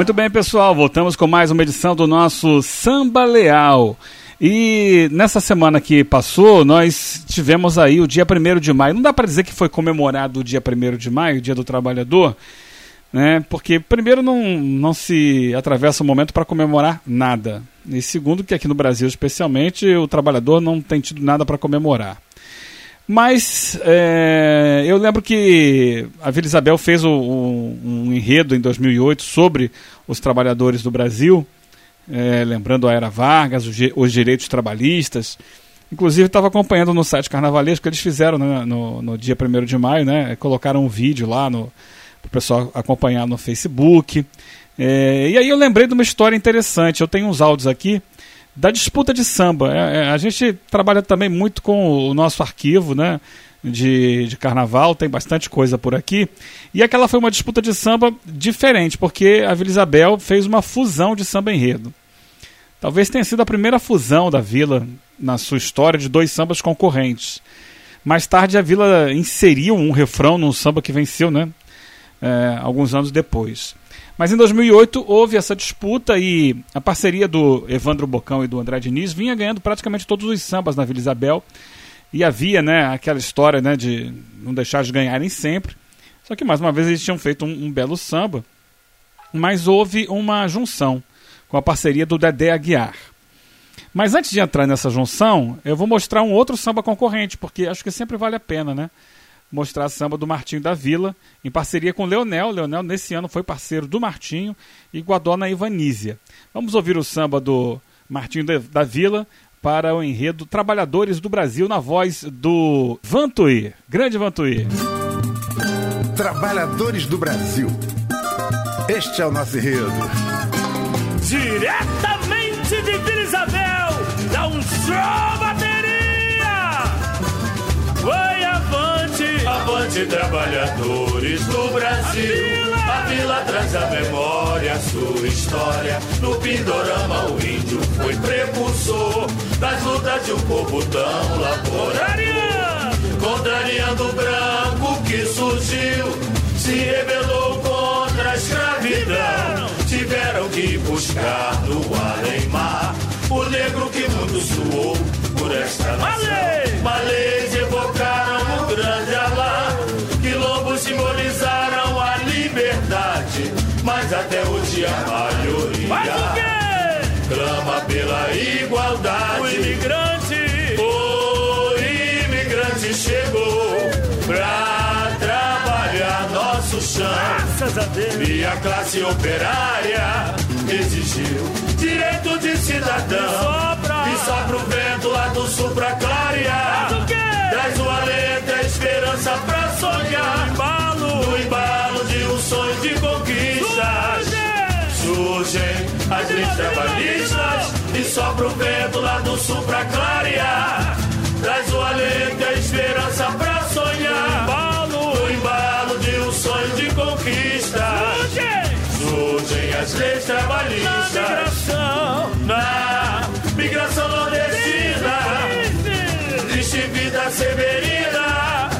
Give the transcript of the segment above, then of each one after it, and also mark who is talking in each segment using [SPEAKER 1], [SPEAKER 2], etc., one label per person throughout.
[SPEAKER 1] Muito bem, pessoal, voltamos com mais uma edição do nosso Samba Leal. E nessa semana que passou, nós tivemos aí o dia 1 de maio. Não dá para dizer que foi comemorado o dia 1 de maio, o dia do trabalhador, né? Porque primeiro não, não se atravessa o momento para comemorar nada. E segundo que aqui no Brasil, especialmente, o trabalhador não tem tido nada para comemorar. Mas é, eu lembro que a Vila Isabel fez o, um, um, enredo em 2008 sobre os trabalhadores do Brasil, é, lembrando a Era Vargas, os, os direitos trabalhistas. Inclusive, estava acompanhando no site carnavalesco que eles fizeram né, no, no dia 1 de maio, né, colocaram um vídeo lá para o pessoal acompanhar no Facebook. É, e aí eu lembrei de uma história interessante. Eu tenho uns áudios aqui da disputa de samba. É, é, a gente trabalha também muito com o nosso arquivo, né? De, de carnaval, tem bastante coisa por aqui. E aquela foi uma disputa de samba diferente, porque a Vila Isabel fez uma fusão de samba enredo. Talvez tenha sido a primeira fusão da vila na sua história de dois sambas concorrentes. Mais tarde a vila inseriu um refrão num samba que venceu, né? É, alguns anos depois. Mas em 2008 houve essa disputa e a parceria do Evandro Bocão e do André Diniz vinha ganhando praticamente todos os sambas na Vila Isabel. E havia né, aquela história né, de não deixar de ganharem sempre. Só que mais uma vez eles tinham feito um, um belo samba. Mas houve uma junção com a parceria do Dedé Aguiar. Mas antes de entrar nessa junção, eu vou mostrar um outro samba concorrente, porque acho que sempre vale a pena, né? Mostrar samba do Martinho da Vila, em parceria com Leonel. Leonel, nesse ano, foi parceiro do Martinho e com a dona Ivanísia. Vamos ouvir o samba do Martinho da Vila para o enredo Trabalhadores do Brasil, na voz do Vantuí. Grande Vantuí.
[SPEAKER 2] Trabalhadores do Brasil. Este é o nosso enredo.
[SPEAKER 3] Diretamente de Vila Isabel, dá um show Avante, trabalhadores do Brasil. A vila traz a memória, sua história. No Pindorama, o índio foi precursor das lutas de um povo tão laboraria. Contrariando o branco que surgiu, se rebelou contra a escravidão. Tiveram que buscar no além-mar o negro que muito suou por esta nação. Malês evocaram a maioria clama pela igualdade.
[SPEAKER 4] O imigrante,
[SPEAKER 3] o imigrante chegou pra trabalhar nosso chão.
[SPEAKER 4] Graças a Deus.
[SPEAKER 3] E a classe operária exigiu direito de cidadão. E sopra o vento lá do sul pra clarear. Traz o alento, a esperança pra sonhar. No embalo de um sonho de conquistas. Surgem as leis trabalhistas. E sopra o vento lá do sul pra clarear. Traz o alento, a esperança pra sonhar. No embalo de um sonho de conquistas surgem as leis trabalhistas.
[SPEAKER 4] Na migração,
[SPEAKER 3] na migração nordestina, triste vida severina.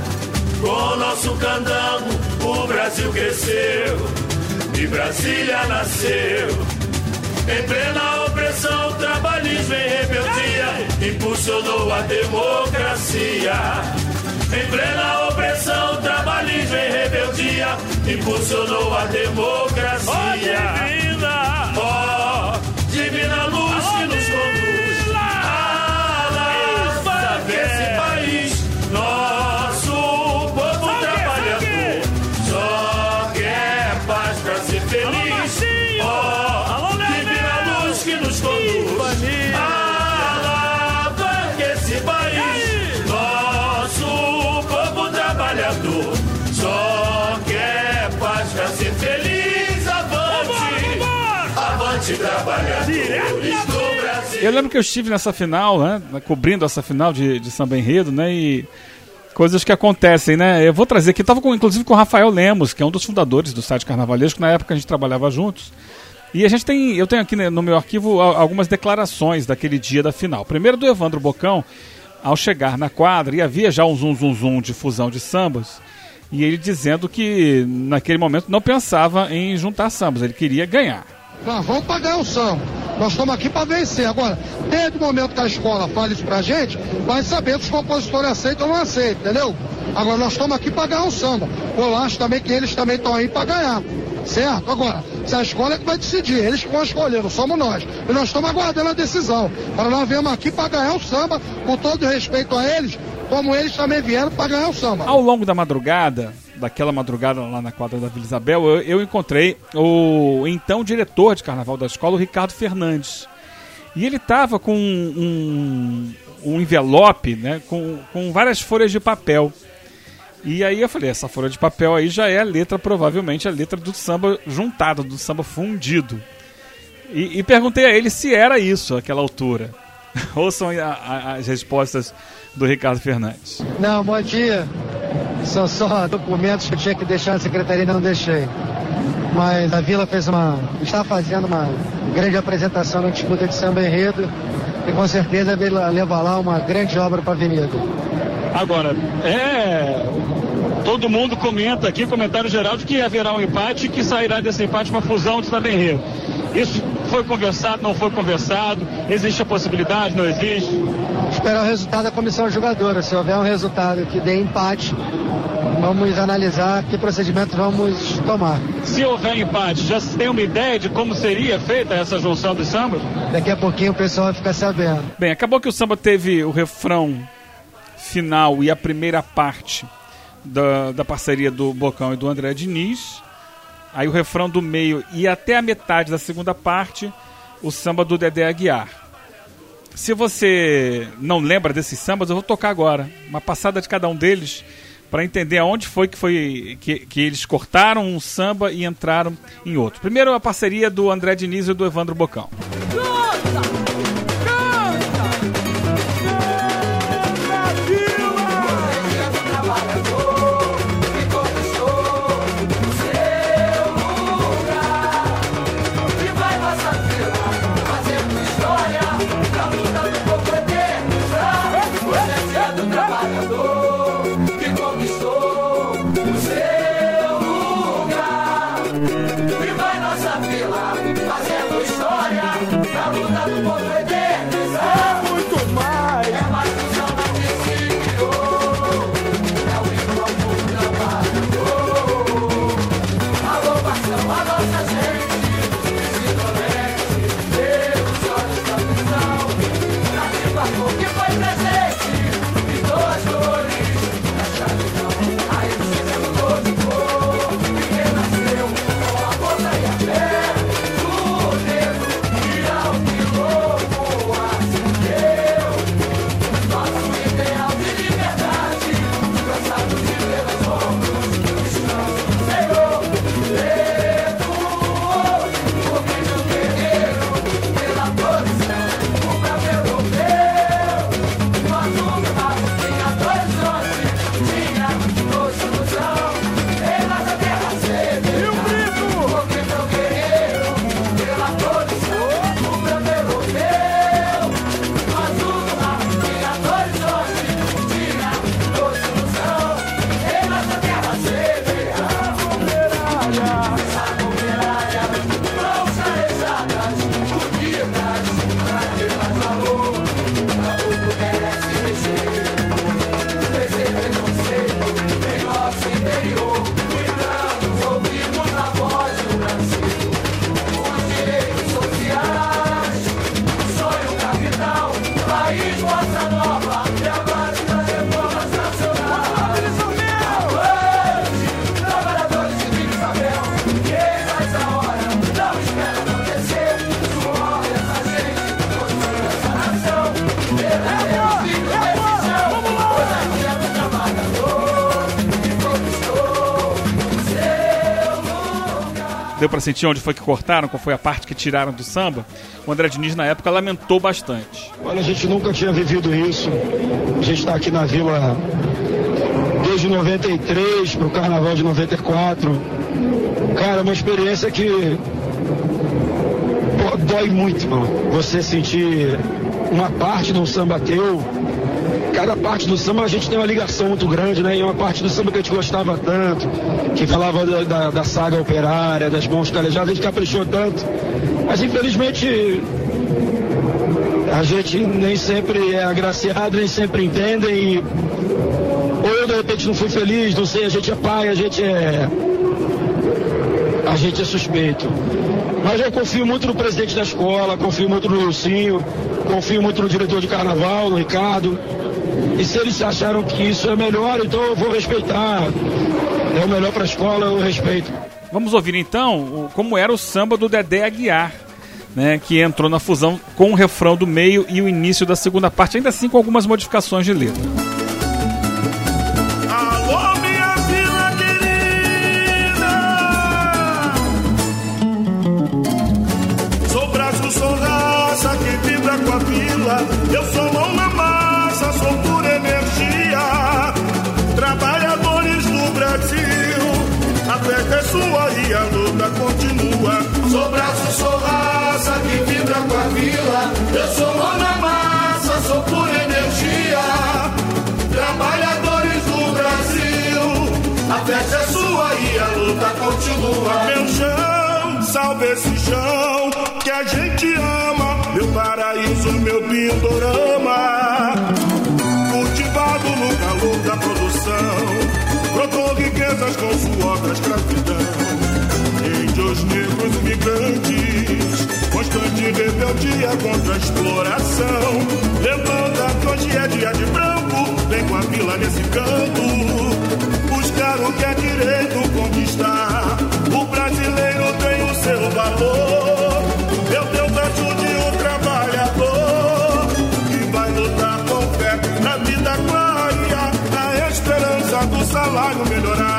[SPEAKER 3] Com nosso candango, o Brasil cresceu e Brasília nasceu. Em plena opressão, trabalhismo em rebeldia impulsionou a democracia. Em plena opressão, trabalhismo em rebeldia impulsionou a democracia.
[SPEAKER 1] Eu lembro que eu estive nessa final, né? Cobrindo essa final de, de samba enredo, né? E coisas que acontecem, né? Eu vou trazer aqui, estava com, inclusive com o Rafael Lemos, que é um dos fundadores do site Carnavalesco, na época a gente trabalhava juntos. E a gente tem, eu tenho aqui né, no meu arquivo algumas declarações daquele dia da final. Primeiro do Evandro Bocão, ao chegar na quadra, e havia já um zum zum zum de fusão de sambas,
[SPEAKER 5] E ele dizendo que naquele momento não pensava em juntar sambas, ele queria ganhar.
[SPEAKER 6] Nós vamos pagar o samba. Nós estamos aqui para vencer. Agora, desde o momento que a escola fala isso pra gente, vai saber se os compositores aceitam ou não aceitam, entendeu? Agora, nós estamos aqui para ganhar o samba. Eu acho também que eles também estão aí para ganhar. Certo? Agora, se a escola é que vai decidir, eles que vão escolher, não somos nós. E nós estamos aguardando a decisão. Para nós viemos aqui para ganhar o samba, com todo respeito a eles, como eles também vieram para ganhar o samba.
[SPEAKER 5] Ao longo da madrugada, daquela madrugada lá na quadra da Vila Isabel, eu, eu encontrei o então diretor de carnaval da escola, o Ricardo Fernandes. E ele estava com um, um envelope né, com, com várias folhas de papel. E aí eu falei, essa folha de papel aí já é a letra, provavelmente a letra do samba juntado, do samba fundido. E, e perguntei a ele se era isso, aquela altura. Ouçam a, a, as respostas do Ricardo Fernandes.
[SPEAKER 6] Não, bom dia. São só documentos que eu tinha que deixar na secretaria e não deixei. Mas a Vila fez uma. está fazendo uma grande apresentação na disputa de samba enredo e com certeza vai levar lá uma grande obra para a Avenida.
[SPEAKER 7] Agora, é. Todo mundo comenta aqui, comentário geral, de que haverá um empate e que sairá desse empate uma fusão de samba enredo. Isso foi conversado, não foi conversado? Existe a possibilidade, não existe?
[SPEAKER 6] Esperar o resultado da comissão jogadora. Se houver um resultado que dê empate, vamos analisar que procedimento vamos tomar.
[SPEAKER 7] Se houver empate, já se tem uma ideia de como seria feita essa junção dos sambas?
[SPEAKER 6] Daqui a pouquinho o pessoal vai ficar sabendo.
[SPEAKER 5] Bem, acabou que o samba teve o refrão final e a primeira parte da, da parceria do Bocão e do André Diniz. Aí o refrão do meio e até a metade da segunda parte, o samba do Dedé Aguiar. Se você não lembra desses sambas, eu vou tocar agora. Uma passada de cada um deles para entender aonde foi que foi que, que eles cortaram um samba e entraram em outro. Primeiro a parceria do André Diniz e do Evandro Bocão. Deu para sentir onde foi que cortaram, qual foi a parte que tiraram do samba? O André Diniz, na época, lamentou bastante.
[SPEAKER 6] Olha, a gente nunca tinha vivido isso. A gente está aqui na Vila desde 93 para o Carnaval de 94. Cara, uma experiência que dói muito, mano. Você sentir uma parte de um samba teu
[SPEAKER 8] cada parte do samba a gente tem uma ligação muito grande, né? E uma parte do samba que a gente gostava tanto, que falava da, da, da saga operária, das mãos calejadas, a gente caprichou tanto. Mas infelizmente a gente nem sempre é agraciado, nem sempre entende ou eu de repente não fui feliz, não sei, a gente é pai, a gente é. A gente é suspeito. Mas eu confio muito no presidente da escola, confio muito no Lucinho, confio muito no diretor de carnaval, no Ricardo. E se eles acharam que isso é melhor, então eu vou respeitar. É o melhor para a escola, eu respeito.
[SPEAKER 1] Vamos ouvir então como era o samba do Dedé Aguiar, né, que entrou na fusão com o refrão do meio e o início da segunda parte, ainda assim com algumas modificações de letra.
[SPEAKER 9] Festa é sua e a luta continua. Sou braço, sou raça que vibra com a vila. Eu sou mão na massa, sou pura energia. Trabalhadores do Brasil, a festa é sua e a luta continua. Meu chão, salve esse chão que a gente ama. Meu paraíso, meu pindorama. Cultivado no calor da produção, riquezas com suor da escravidão. Índios negros migrantes, constante rebeldia contra a exploração. Levanta que hoje é dia de branco, vem com a vila nesse canto. Buscar o que é direito conquistar. O brasileiro tem o seu valor. Meu Deus, ajude o trabalhador que vai lutar com fé na vida clara, a esperança do salário melhorar.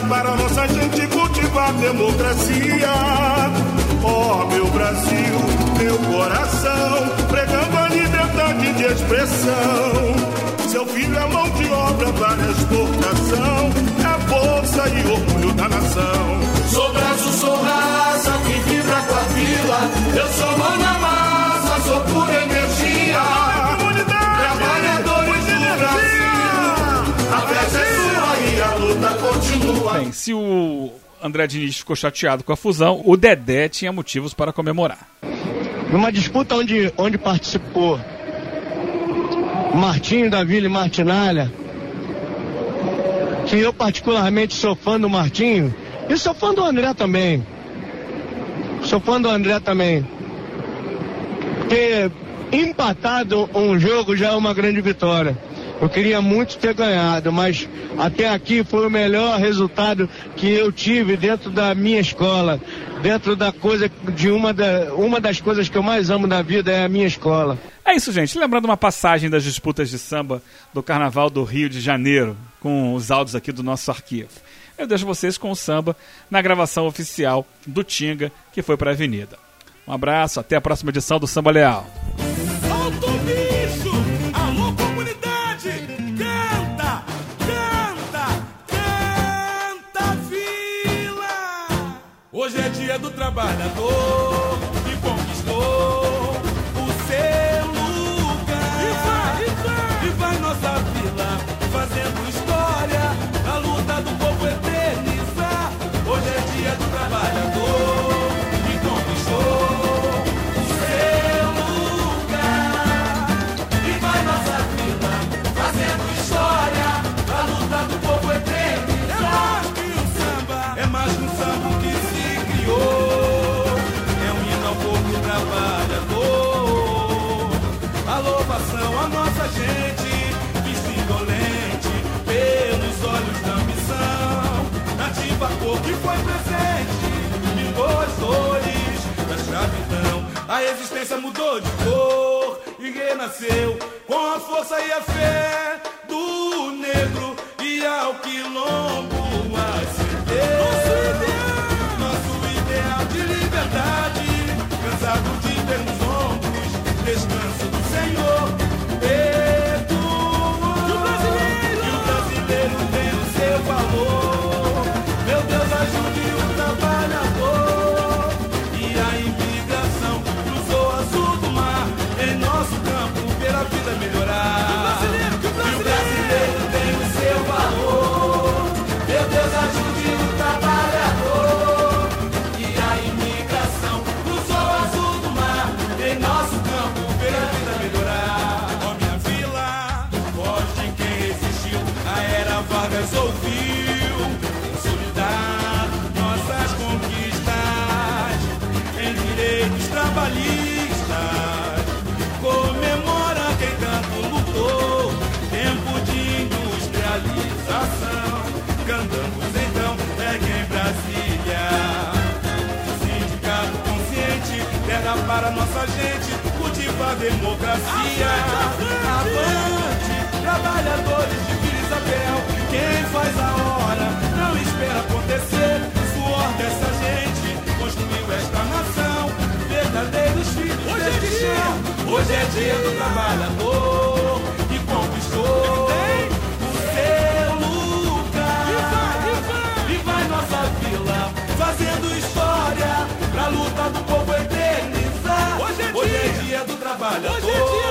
[SPEAKER 9] Para nossa gente cultivar democracia. Ó meu Brasil, meu coração, pregando a liberdade de expressão. Seu filho é mão de obra para exportação, é força e orgulho da nação. Sou braço, sou raça que vibra com a vila. Eu sou mão na massa, sou pura energia. Luta continua.
[SPEAKER 1] Bem, se o André Diniz ficou chateado com a fusão, o Dedé tinha motivos para comemorar.
[SPEAKER 8] Numa disputa onde, onde participou Martinho da Vila e Martinalha, que eu particularmente sou fã do Martinho, e sou fã do André também. Sou fã do André também. Porque empatado um jogo já é uma grande vitória. Eu queria muito ter ganhado, mas até aqui foi o melhor resultado que eu tive dentro da minha escola, dentro da coisa de uma, da, uma das coisas que eu mais amo na vida é a minha escola.
[SPEAKER 1] É isso, gente. Lembrando uma passagem das disputas de samba do Carnaval do Rio de Janeiro, com os áudios aqui do nosso arquivo. Eu deixo vocês com o samba na gravação oficial do Tinga, que foi para a Avenida. Um abraço, até a próxima edição do Samba Leal.
[SPEAKER 9] Do trabalhador
[SPEAKER 4] resistência mudou de cor e renasceu com a força e a fé do negro e ao quilombo acendeu. Nosso ideal de liberdade, cansado de ter nos ombros descanso do Senhor.
[SPEAKER 10] E o brasileiro?
[SPEAKER 4] O brasileiro tem o seu valor. Meu Deus, ajude direitos trabalhistas. Comemora quem tanto lutou, tempo de industrialização. Cantamos então, pegue em Brasília. Sindicato consciente, terra para nossa gente, cultiva a democracia. Avante, trabalhadores de Vila Isabel, quem faz a hora não espera acontecer.
[SPEAKER 10] Hoje é dia
[SPEAKER 4] do trabalhador que conquistou o seu lugar. E vai nossa vila fazendo história pra luta do povo eternizar.
[SPEAKER 10] Hoje é dia.
[SPEAKER 4] do trabalhador
[SPEAKER 10] Hoje é dia, Vila Isabel.